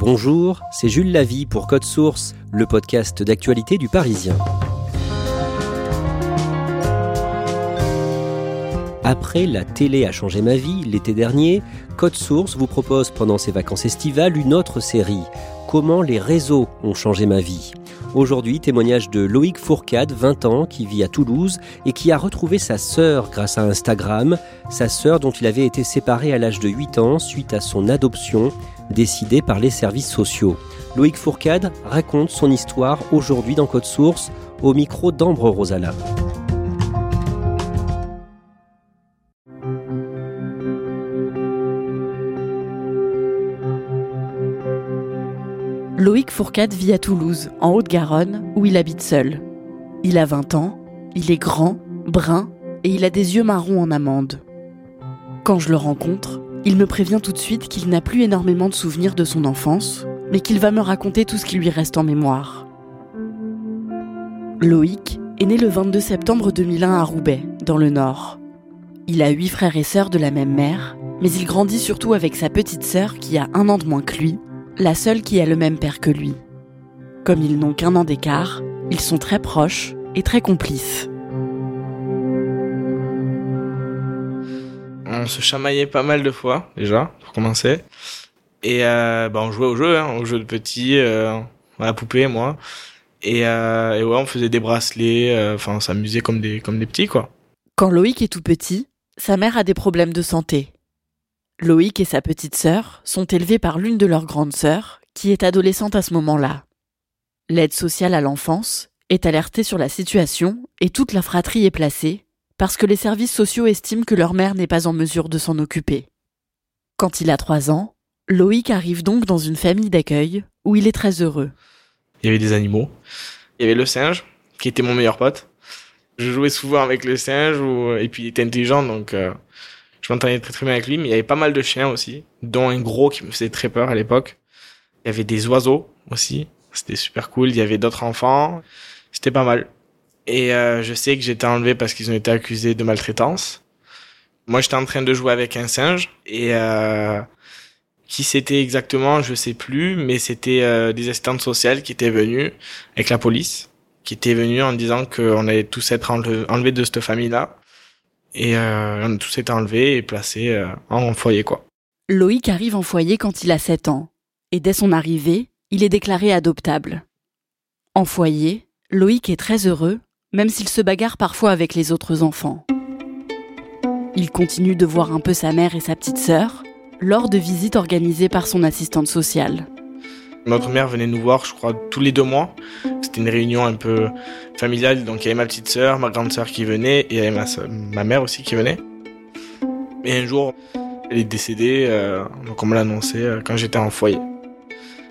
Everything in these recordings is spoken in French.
Bonjour, c'est Jules Lavie pour Code Source, le podcast d'actualité du Parisien. Après La télé a changé ma vie l'été dernier, Code Source vous propose pendant ses vacances estivales une autre série, Comment les réseaux ont changé ma vie? Aujourd'hui, témoignage de Loïc Fourcade, 20 ans, qui vit à Toulouse et qui a retrouvé sa sœur grâce à Instagram, sa sœur dont il avait été séparé à l'âge de 8 ans suite à son adoption décidée par les services sociaux. Loïc Fourcade raconte son histoire aujourd'hui dans Code Source au micro d'Ambre Rosala. Loïc Fourcade vit à Toulouse, en Haute-Garonne, où il habite seul. Il a 20 ans, il est grand, brun et il a des yeux marrons en amande. Quand je le rencontre, il me prévient tout de suite qu'il n'a plus énormément de souvenirs de son enfance, mais qu'il va me raconter tout ce qui lui reste en mémoire. Loïc est né le 22 septembre 2001 à Roubaix, dans le Nord. Il a huit frères et sœurs de la même mère, mais il grandit surtout avec sa petite sœur qui a un an de moins que lui la seule qui a le même père que lui. Comme ils n'ont qu'un an d'écart, ils sont très proches et très complices. On se chamaillait pas mal de fois, déjà, pour commencer. Et euh, bah, on jouait au jeu, hein, au jeu de petits, euh, à la poupée, moi. Et, euh, et ouais, on faisait des bracelets, euh, enfin, on s'amusait comme des, comme des petits, quoi. Quand Loïc est tout petit, sa mère a des problèmes de santé. Loïc et sa petite sœur sont élevés par l'une de leurs grandes sœurs, qui est adolescente à ce moment-là. L'aide sociale à l'enfance est alertée sur la situation et toute la fratrie est placée, parce que les services sociaux estiment que leur mère n'est pas en mesure de s'en occuper. Quand il a trois ans, Loïc arrive donc dans une famille d'accueil où il est très heureux. Il y avait des animaux. Il y avait le singe, qui était mon meilleur pote. Je jouais souvent avec le singe, et puis il était intelligent, donc euh, je m'entendais très très bien avec lui, mais il y avait pas mal de chiens aussi, dont un gros qui me faisait très peur à l'époque. Il y avait des oiseaux aussi, c'était super cool. Il y avait d'autres enfants, c'était pas mal. Et euh, je sais que j'étais enlevé parce qu'ils ont été accusés de maltraitance. Moi, j'étais en train de jouer avec un singe et euh, qui c'était exactement, je sais plus, mais c'était euh, des assistantes sociales qui étaient venues avec la police, qui étaient venues en disant qu'on allait tous être enlevés de cette famille-là et euh, on a tous été enlevés et placés euh, en foyer, quoi. Loïc arrive en foyer quand il a 7 ans. Et dès son arrivée, il est déclaré adoptable. En foyer, Loïc est très heureux, même s'il se bagarre parfois avec les autres enfants. Il continue de voir un peu sa mère et sa petite sœur lors de visites organisées par son assistante sociale. Notre mère venait nous voir, je crois, tous les deux mois. C'était une réunion un peu familiale, donc il y avait ma petite sœur, ma grande sœur qui venait, et il y avait ma, ma mère aussi qui venait. Et un jour, elle est décédée, euh, donc on me l'a annoncé euh, quand j'étais en foyer.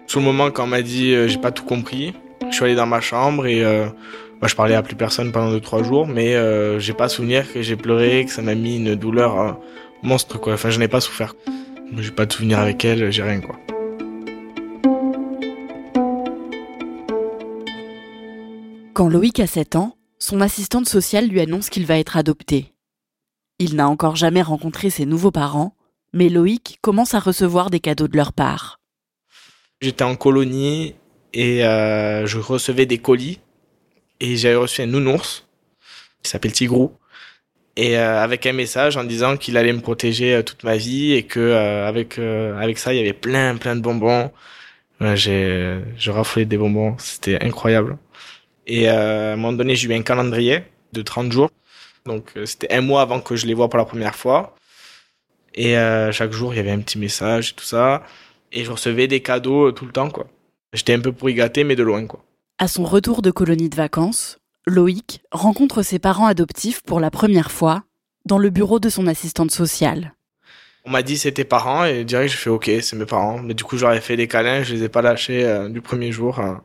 Sur le moment, quand on m'a dit euh, j'ai pas tout compris, je suis allé dans ma chambre et moi je parlais à plus personne pendant deux trois jours, mais j'ai pas souvenir que j'ai pleuré, que ça m'a mis une douleur monstre quoi. Enfin, je n'ai pas souffert. J'ai pas de souvenir avec elle, j'ai rien quoi. Quand Loïc a 7 ans, son assistante sociale lui annonce qu'il va être adopté. Il n'a encore jamais rencontré ses nouveaux parents, mais Loïc commence à recevoir des cadeaux de leur part. J'étais en colonie et euh, je recevais des colis et j'avais reçu un nounours qui s'appelle Tigrou et avec un message en disant qu'il allait me protéger toute ma vie et que avec avec ça il y avait plein plein de bonbons. j'ai je des bonbons, c'était incroyable. Et à un moment donné, j'ai eu un calendrier de 30 jours. Donc c'était un mois avant que je les vois pour la première fois. Et chaque jour, il y avait un petit message et tout ça. Et je recevais des cadeaux tout le temps, quoi. J'étais un peu pour y gâter, mais de loin, quoi. À son retour de colonie de vacances, Loïc rencontre ses parents adoptifs pour la première fois dans le bureau de son assistante sociale. On m'a dit c'était parents et direct je fais ok c'est mes parents. Mais du coup j'aurais fait des câlins, je les ai pas lâchés euh, du premier jour. Hein.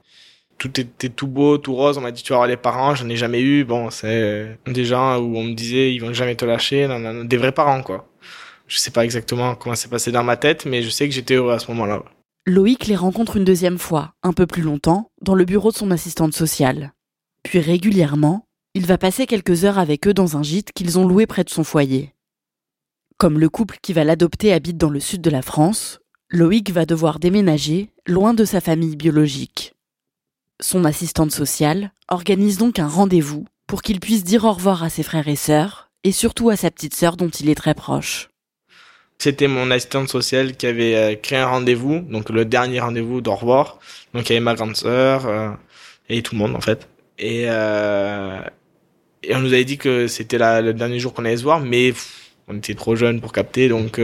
Tout était tout beau, tout rose. On m'a dit tu vas avoir les parents, j'en ai jamais eu. Bon c'est des gens où on me disait ils vont jamais te lâcher, des vrais parents quoi. Je sais pas exactement comment c'est passé dans ma tête, mais je sais que j'étais heureux à ce moment-là. Loïc les rencontre une deuxième fois, un peu plus longtemps, dans le bureau de son assistante sociale. Puis régulièrement, il va passer quelques heures avec eux dans un gîte qu'ils ont loué près de son foyer. Comme le couple qui va l'adopter habite dans le sud de la France, Loïc va devoir déménager loin de sa famille biologique. Son assistante sociale organise donc un rendez-vous pour qu'il puisse dire au revoir à ses frères et sœurs, et surtout à sa petite sœur dont il est très proche. C'était mon assistante sociale qui avait euh, créé un rendez-vous, donc le dernier rendez-vous d'au revoir. Donc il y avait ma grande sœur euh, et tout le monde en fait. Et, euh, et on nous avait dit que c'était le dernier jour qu'on allait se voir, mais on était trop jeunes pour capter. Donc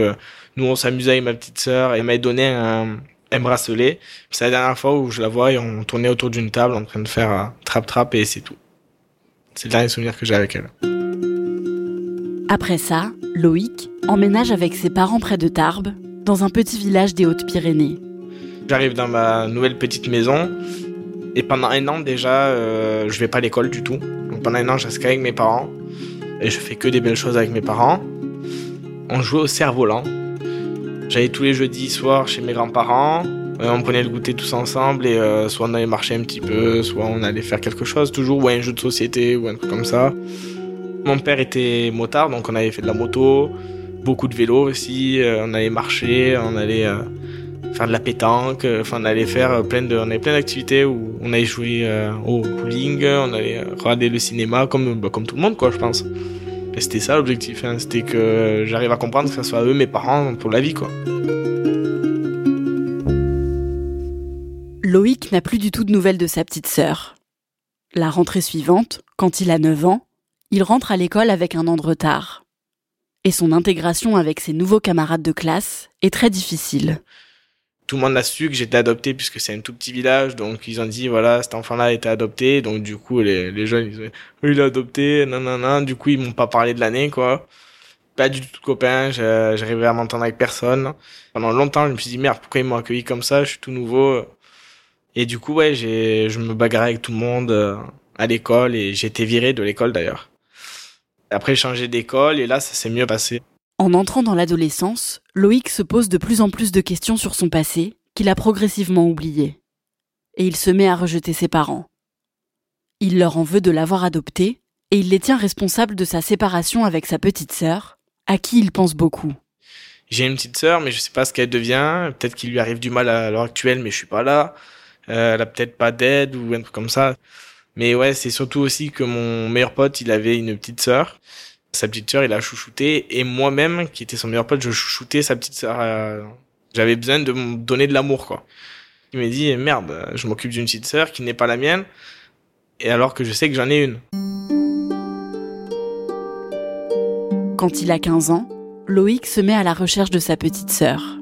nous on s'amusait avec ma petite sœur et elle m'avait donné un, un bracelet. C'est la dernière fois où je la vois et on tournait autour d'une table en train de faire trap-trap et c'est tout. C'est le dernier souvenir que j'ai avec elle. Après ça, Loïc emménage avec ses parents près de Tarbes, dans un petit village des Hautes-Pyrénées. J'arrive dans ma nouvelle petite maison et pendant un an déjà, euh, je vais pas à l'école du tout. Donc pendant un an, je reste qu'avec mes parents et je fais que des belles choses avec mes parents. On jouait au cerf-volant. J'allais tous les jeudis soirs chez mes grands-parents. Euh, on prenait le goûter tous ensemble et euh, soit on allait marcher un petit peu, soit on allait faire quelque chose, toujours ou un jeu de société ou un truc comme ça. Mon père était motard, donc on avait fait de la moto, beaucoup de vélo aussi. Euh, on allait marcher, on allait faire de la pétanque. Enfin, on allait faire plein de, on avait plein d'activités où on allait jouer au bowling, on allait regarder le cinéma comme, bah, comme tout le monde, quoi, je pense. Et c'était ça l'objectif, hein. c'était que j'arrive à comprendre que ce soit eux mes parents pour la vie, quoi. Loïc n'a plus du tout de nouvelles de sa petite sœur. La rentrée suivante, quand il a 9 ans, il rentre à l'école avec un an de retard. Et son intégration avec ses nouveaux camarades de classe est très difficile. Tout le monde a su que j'étais adopté puisque c'est un tout petit village, donc ils ont dit voilà cet enfant-là a été adopté, donc du coup les, les jeunes ils ont dit il est adopté, non, du coup ils m'ont pas parlé de l'année quoi. Pas du tout de copains, j'arrivais à m'entendre avec personne. Pendant longtemps je me suis dit merde pourquoi ils m'ont accueilli comme ça, je suis tout nouveau. Et du coup ouais j'ai je me bagarrais avec tout le monde euh, à l'école et été viré de l'école d'ailleurs. Après, j'ai changé d'école et là, ça s'est mieux passé. En entrant dans l'adolescence, Loïc se pose de plus en plus de questions sur son passé, qu'il a progressivement oublié. Et il se met à rejeter ses parents. Il leur en veut de l'avoir adopté, et il les tient responsables de sa séparation avec sa petite sœur, à qui il pense beaucoup. J'ai une petite sœur, mais je sais pas ce qu'elle devient. Peut-être qu'il lui arrive du mal à l'heure actuelle, mais je suis pas là. Euh, elle a peut-être pas d'aide ou un truc comme ça. Mais ouais, c'est surtout aussi que mon meilleur pote, il avait une petite sœur. Sa petite sœur, il a chouchouté. Et moi-même, qui était son meilleur pote, je chouchoutais sa petite sœur. Euh, j'avais besoin de me donner de l'amour, quoi. Il m'a dit, merde, je m'occupe d'une petite sœur qui n'est pas la mienne. Et alors que je sais que j'en ai une. Quand il a 15 ans, Loïc se met à la recherche de sa petite sœur.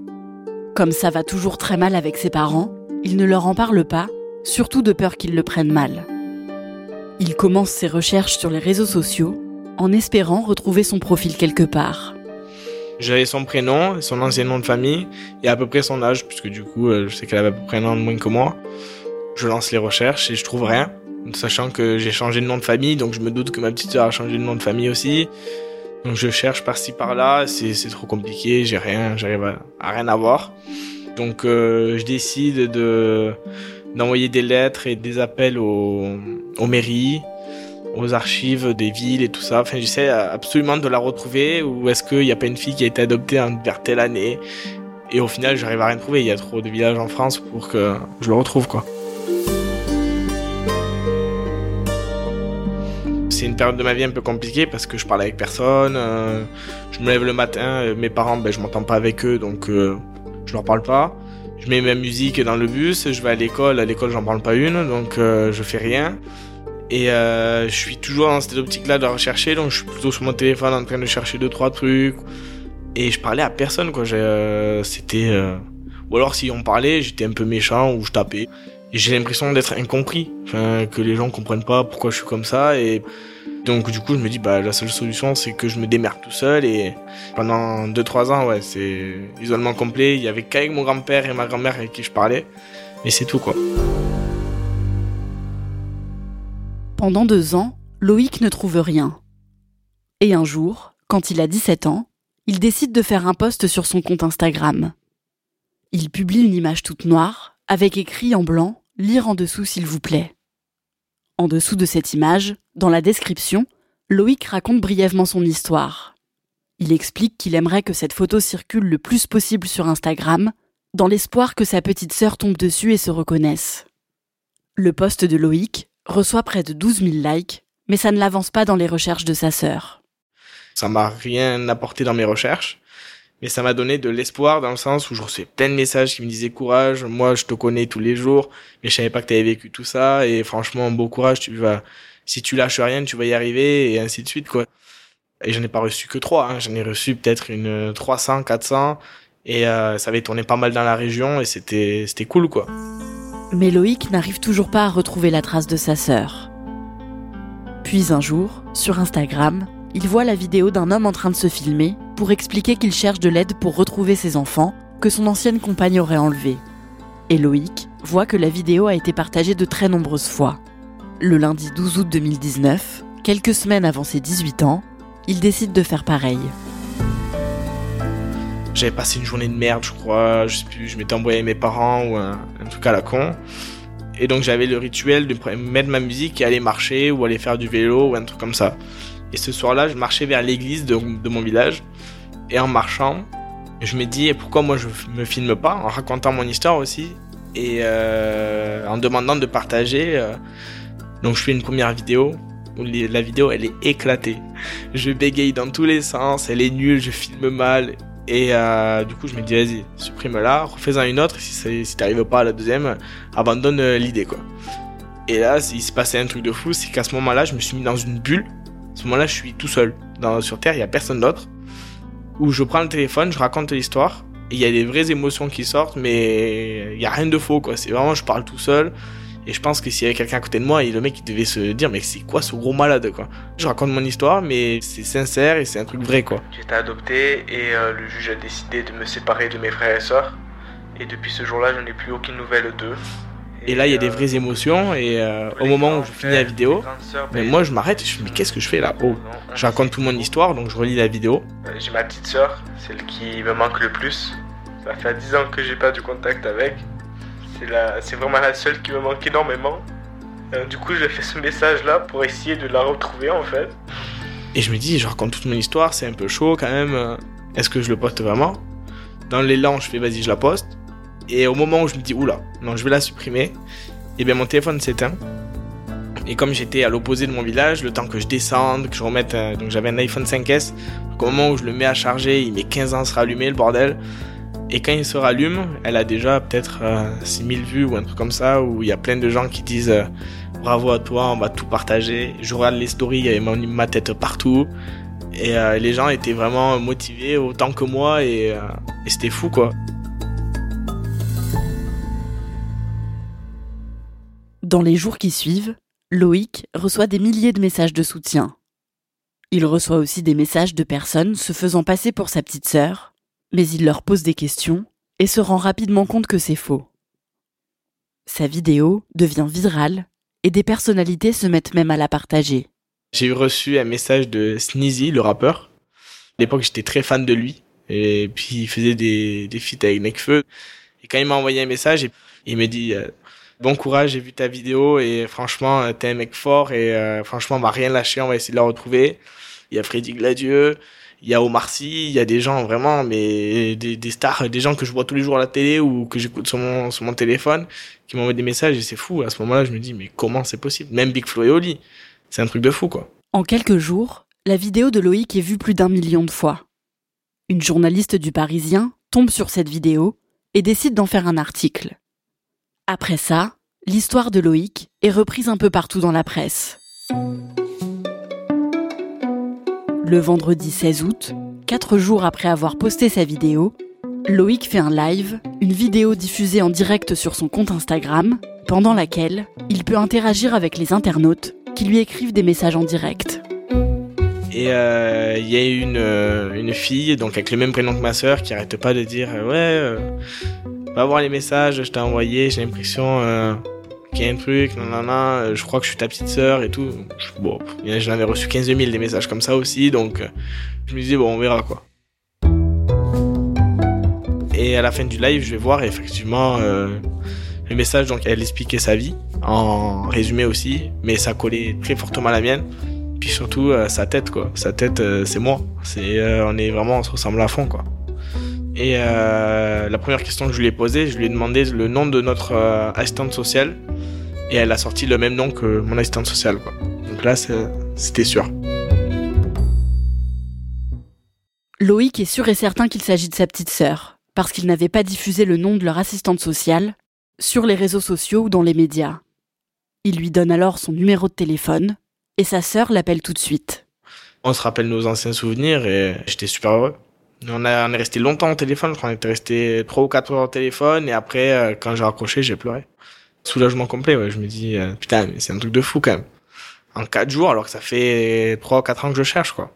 Comme ça va toujours très mal avec ses parents, il ne leur en parle pas, surtout de peur qu'ils le prennent mal. Il commence ses recherches sur les réseaux sociaux en espérant retrouver son profil quelque part. J'avais son prénom, son ancien nom de famille et à peu près son âge, puisque du coup, euh, je sais qu'elle avait à peu près un an de moins que moi. Je lance les recherches et je trouve rien, sachant que j'ai changé de nom de famille, donc je me doute que ma petite sœur a changé de nom de famille aussi. Donc je cherche par-ci par-là, c'est trop compliqué, j'ai rien, j'arrive à, rien avoir. Donc euh, je décide de d'envoyer des lettres et des appels aux mairies, aux archives des villes et tout ça. Enfin, j'essaie absolument de la retrouver ou est-ce qu'il n'y a pas une fille qui a été adoptée vers telle année et au final, j'arrive à rien trouver. Il y a trop de villages en France pour que je le retrouve, quoi. c'est une période de ma vie un peu compliquée parce que je parle avec personne. euh, je me lève le matin, euh, mes parents, ben, je m'entends pas avec eux, donc euh, je leur parle pas. Je mets ma musique dans le bus, je vais à l'école. À l'école, j'en parle pas une, donc euh, je fais rien. Et euh, je suis toujours dans cette optique-là de rechercher, donc je suis plutôt sur mon téléphone en train de chercher deux trois trucs. Et je parlais à personne, quoi. Euh, C'était euh, ou alors si on parlait, j'étais un peu méchant ou je tapais. Et j'ai l'impression d'être incompris, enfin que les gens comprennent pas pourquoi je suis comme ça. Et donc du coup, je me dis bah la seule solution c'est que je me démerde tout seul. Et pendant 2-3 ans, ouais, c'est isolement complet. Il y avait qu'avec mon grand-père et ma grand-mère avec qui je parlais. Mais c'est tout quoi. Pendant deux ans, Loïc ne trouve rien. Et un jour, quand il a 17 ans, il décide de faire un post sur son compte Instagram. Il publie une image toute noire, avec écrit en blanc Lire en dessous s'il vous plaît. En dessous de cette image, dans la description, Loïc raconte brièvement son histoire. Il explique qu'il aimerait que cette photo circule le plus possible sur Instagram, dans l'espoir que sa petite sœur tombe dessus et se reconnaisse. Le post de Loïc reçoit près de 12 000 likes, mais ça ne l'avance pas dans les recherches de sa sœur. Ça m'a rien apporté dans mes recherches, mais ça m'a donné de l'espoir dans le sens où je recevais plein de messages qui me disaient courage, moi je te connais tous les jours, mais je savais pas que tu avais vécu tout ça et franchement bon courage, tu vas si tu lâches rien, tu vas y arriver et ainsi de suite quoi. Et j'en ai pas reçu que trois, hein. j'en ai reçu peut-être une 300, 400 et euh, ça avait tourné pas mal dans la région et c'était c'était cool quoi. Mais Loïc n'arrive toujours pas à retrouver la trace de sa sœur. Puis un jour, sur Instagram, il voit la vidéo d'un homme en train de se filmer pour expliquer qu'il cherche de l'aide pour retrouver ses enfants que son ancienne compagne aurait enlevés. Et Loïc voit que la vidéo a été partagée de très nombreuses fois. Le lundi 12 août 2019, quelques semaines avant ses 18 ans, il décide de faire pareil. J'avais passé une journée de merde, je crois. Je sais plus, je m'étais envoyé mes parents ou un, un truc à la con. Et donc j'avais le rituel de mettre ma musique et aller marcher ou aller faire du vélo ou un truc comme ça. Et ce soir-là, je marchais vers l'église de, mon village. Et en marchant, je me dis pourquoi moi je me filme pas en racontant mon histoire aussi et euh, en demandant de partager. euh. donc je fais une première vidéo la vidéo elle est éclatée. Je bégaye dans tous les sens, elle est nulle, je filme mal et euh, du coup, je me dis, vas-y, supprime-la, refais-en une autre. Si, si t'arrives pas à la deuxième, abandonne euh, l'idée, quoi. Et là, il se passait un truc de fou, c'est qu'à ce moment-là, je me suis mis dans une bulle. À ce moment-là, je suis tout seul. Sur Terre, il y a personne d'autre. Où je prends le téléphone, je raconte l'histoire. Il y a des vraies émotions qui sortent, mais il y a rien de faux, quoi. C'est vraiment, je parle tout seul. Et je pense que s'il y avait quelqu'un à côté de moi, et le mec, il devait se dire, mais c'est quoi ce gros malade, quoi? Je raconte mon histoire, mais c'est sincère et c'est un truc vrai, quoi. J'ai été adopté et euh, le juge a décidé de me séparer de mes frères et sœurs. Et depuis ce jour-là, je n'ai plus aucune nouvelle d'eux. Et là, il y a des euh, vraies émotions. Et euh, au moment où je finis la vidéo, mais ben, moi, je m'arrête et je me dis, mais qu'est-ce que je fais là? Oh, je raconte toute mon histoire, donc je relis la vidéo. J'ai ma petite sœur, celle qui me manque le plus. Ça fait 10 ans que j'ai pas du contact avec. C'est vraiment la seule qui me manque énormément. Euh, du coup, j'ai fait ce message là pour essayer de la retrouver en fait. Et je me dis, je raconte toute mon histoire, c'est un peu chaud quand même. euh, Est-ce que je le poste vraiment? Dans l'élan, je fais, vas-y, je la poste. Et au moment où je me dis, oula, non, je vais la supprimer, et bien mon téléphone s'éteint. Et comme j'étais à l'opposé de mon village, le temps que je descende, que je remette, un- donc j'avais un iPhone 5S, donc au moment où je le mets à charger, il met 15 ans à se rallumer, le bordel. Et quand il se rallume, elle a déjà peut-être euh, 6000 vues ou un truc comme ça, où il y a plein de gens qui disent euh, bravo à toi, on va tout partager. Je regarde les stories, il y avait ma tête partout. Et euh, les gens étaient vraiment motivés autant que moi et, euh, et c'était fou quoi. Dans les jours qui suivent, Loïc reçoit des milliers de messages de soutien. Il reçoit aussi des messages de personnes se faisant passer pour sa petite sœur, mais il leur pose des questions et se rend rapidement compte que c'est faux. Sa vidéo devient virale et des personnalités se mettent même à la partager. J'ai reçu un message de Sneezy, le rappeur. À l'époque, j'étais très fan de lui. Et puis, il faisait des, des feats avec Nekfeu. Et quand il m'a envoyé un message, il me dit euh, Bon courage, j'ai vu ta vidéo et franchement, euh, t'es un mec fort et euh, franchement, on va rien lâcher, on va essayer de la retrouver. Il y a Freddy Gladieux, il y a Omar Sy, il y a des gens vraiment, mais des, stars, des gens que je vois tous les jours à la télé ou que j'écoute sur mon, sur mon téléphone, qui m'envoient des messages et c'est fou. À ce moment-là, je me dis Mais comment c'est possible? Même Big Flo et Oli, c'est un truc de fou quoi. En quelques jours, la vidéo de Loïc est vue plus d'un million de fois. Une journaliste du Parisien tombe sur cette vidéo et décide d'en faire un article. Après ça, l'histoire de Loïc est reprise un peu partout dans la presse. Le vendredi 16 août, quatre jours après avoir posté sa vidéo, Loïc fait un live, une vidéo diffusée en direct sur son compte Instagram, pendant laquelle il peut interagir avec les internautes qui lui écrivent des messages en direct. Et euh, il y a une, euh, une fille, donc avec le même prénom que ma sœur, qui arrête pas de dire euh, Ouais, va voir les messages, je t'ai envoyé, j'ai l'impression y a un truc, nanana, je crois que je suis ta petite sœur et tout. Bon, j'en avais reçu 15 000 des messages comme ça aussi, donc je me disais Bon, on verra quoi. Et à la fin du live, je vais voir effectivement le message, donc elle expliquait sa vie, en résumé aussi, mais ça collait très fortement à la mienne puis surtout euh, sa tête quoi sa tête euh, c'est moi c'est euh, on est vraiment on se ressemble à fond quoi et la première question que je lui ai posée je lui ai demandé le nom de notre assistante sociale et elle a sorti le même nom que mon assistante sociale quoi donc là c'était sûr Loïc est sûr et certain qu'il s'agit de sa petite sœur parce qu'il n'avait pas diffusé le nom de leur assistante sociale sur les réseaux sociaux ou dans les médias. Il lui donne alors son numéro de téléphone et sa sœur l'appelle tout de suite. On se rappelle nos anciens souvenirs et j'étais super heureux. On, a, on est resté longtemps au téléphone, je crois qu'on était resté 3 ou 4 heures au téléphone et après, euh, quand j'ai raccroché, j'ai pleuré. Soulagement complet, ouais. Je me dis, euh, putain, mais c'est un truc de fou quand même. En 4 jours, alors que ça fait 3 ou 4 ans que je cherche, quoi.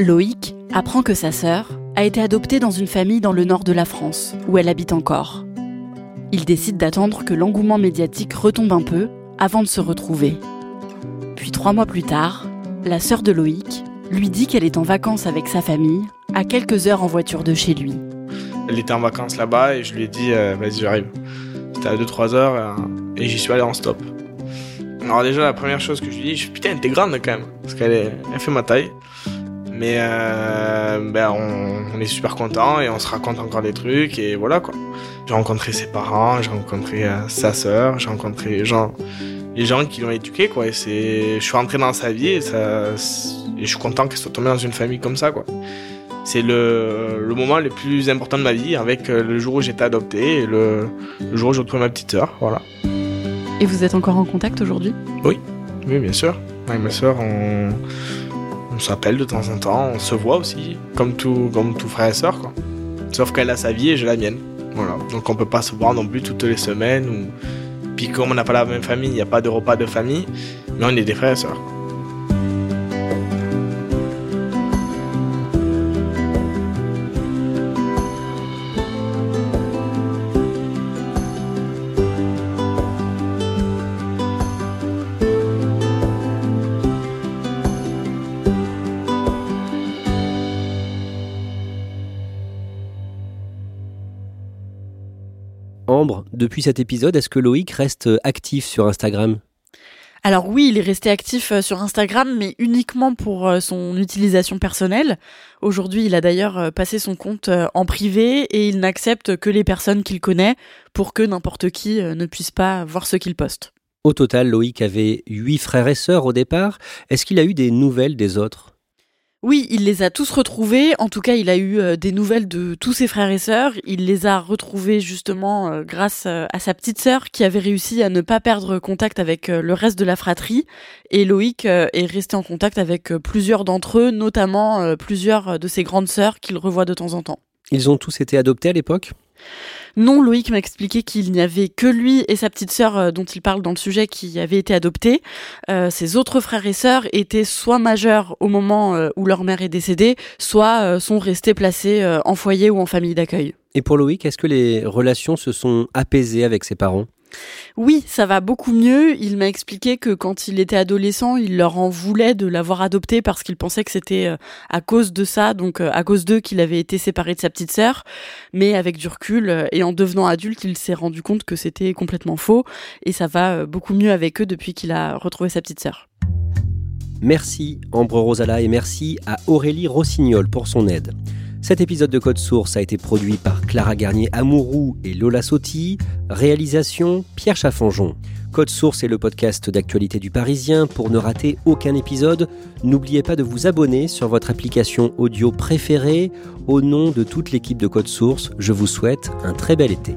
Loïc apprend que sa sœur a été adoptée dans une famille dans le nord de la France, où elle habite encore. Il décide d'attendre que l'engouement médiatique retombe un peu avant de se retrouver. Puis trois mois plus tard, la sœur de Loïc lui dit qu'elle est en vacances avec sa famille, à quelques heures en voiture de chez lui. Elle était en vacances là-bas et je lui ai dit euh, vas-y j'arrive. C'était à 2-3 heures euh, et j'y suis allé en stop. Alors déjà la première chose que je lui dis, je putain t'es grande quand même, parce qu'elle elle fait ma taille. Mais euh, ben on, est super content et on se raconte encore des trucs et voilà quoi. J'ai rencontré ses parents, j'ai rencontré sa sœur, j'ai rencontré gens, les gens qui l'ont éduqué quoi. Et c'est, je suis rentré dans sa vie et ça, et je suis content qu'elle soit tombée dans une famille comme ça quoi. C'est le, le moment le plus important de ma vie avec euh, le jour où j'étais adopté et le, le jour où j'ai retrouvé ma petite sœur, voilà. Et vous êtes encore en contact aujourd'hui? Oui, oui bien sûr. Avec ma sœur, on, on s'appelle de temps en temps, on se voit aussi, comme tout, comme tout frère et sœur quoi. Sauf qu'elle a sa vie et j'ai la mienne. Voilà. Donc on peut pas se voir non plus toutes les semaines. Ou... Comme on n'a pas la même famille, il n'y a pas de repas de famille, mais on est des frères et sœurs. Depuis cet épisode, est-ce que Loïc reste actif sur Instagram? Alors oui, il est resté actif euh, sur Instagram, mais uniquement pour euh, son utilisation personnelle. Aujourd'hui, il a d'ailleurs euh, passé son compte en privé et il n'accepte que les personnes qu'il connaît pour que n'importe qui ne puisse pas voir ce qu'il poste. Au total, Loïc avait huit frères et sœurs au départ. Est-ce qu'il a eu des nouvelles des autres? Oui, il les a tous retrouvés. En tout cas, il a eu euh, des nouvelles de tous ses frères et sœurs. Il les a retrouvés justement euh, grâce euh, à sa petite sœur qui avait réussi à ne pas perdre contact avec le reste de la fratrie. Et Loïc est resté en contact avec plusieurs d'entre eux, notamment plusieurs de ses grandes sœurs qu'il revoit de temps en temps. Ils ont tous été adoptés à l'époque? Non, Loïc m'a expliqué qu'il n'y avait que lui et sa petite sœur euh, dont il parle dans le sujet qui avaient été adoptés. Euh, ses autres frères et sœurs étaient soit majeurs au moment euh, où leur mère est décédée, soit sont restés placés en foyer ou en famille d'accueil. Et pour Loïc, est-ce que les relations se sont apaisées avec ses parents? Oui, ça va beaucoup mieux. Il m'a expliqué que quand il était adolescent, il leur en voulait de l'avoir adopté parce qu'il pensait que c'était euh, à cause de ça, donc euh, à cause d'eux qu'il avait été séparé de sa petite sœur. Mais avec du recul euh, et en devenant adulte, il s'est rendu compte que c'était complètement faux et ça va beaucoup mieux avec eux depuis qu'il a retrouvé sa petite sœur. Merci Ambre Rosala et merci à Aurélie Rossignol pour son aide. Cet épisode de Code Source a été produit par Clara Garnier Amourou et Lola Sotti. Réalisation Pierre Chaffanjon. Code Source est le podcast d'actualité du Parisien. Pour ne rater aucun épisode, n'oubliez pas de vous abonner sur votre application audio préférée. Au nom de toute l'équipe de Code Source, je vous souhaite un très bel été.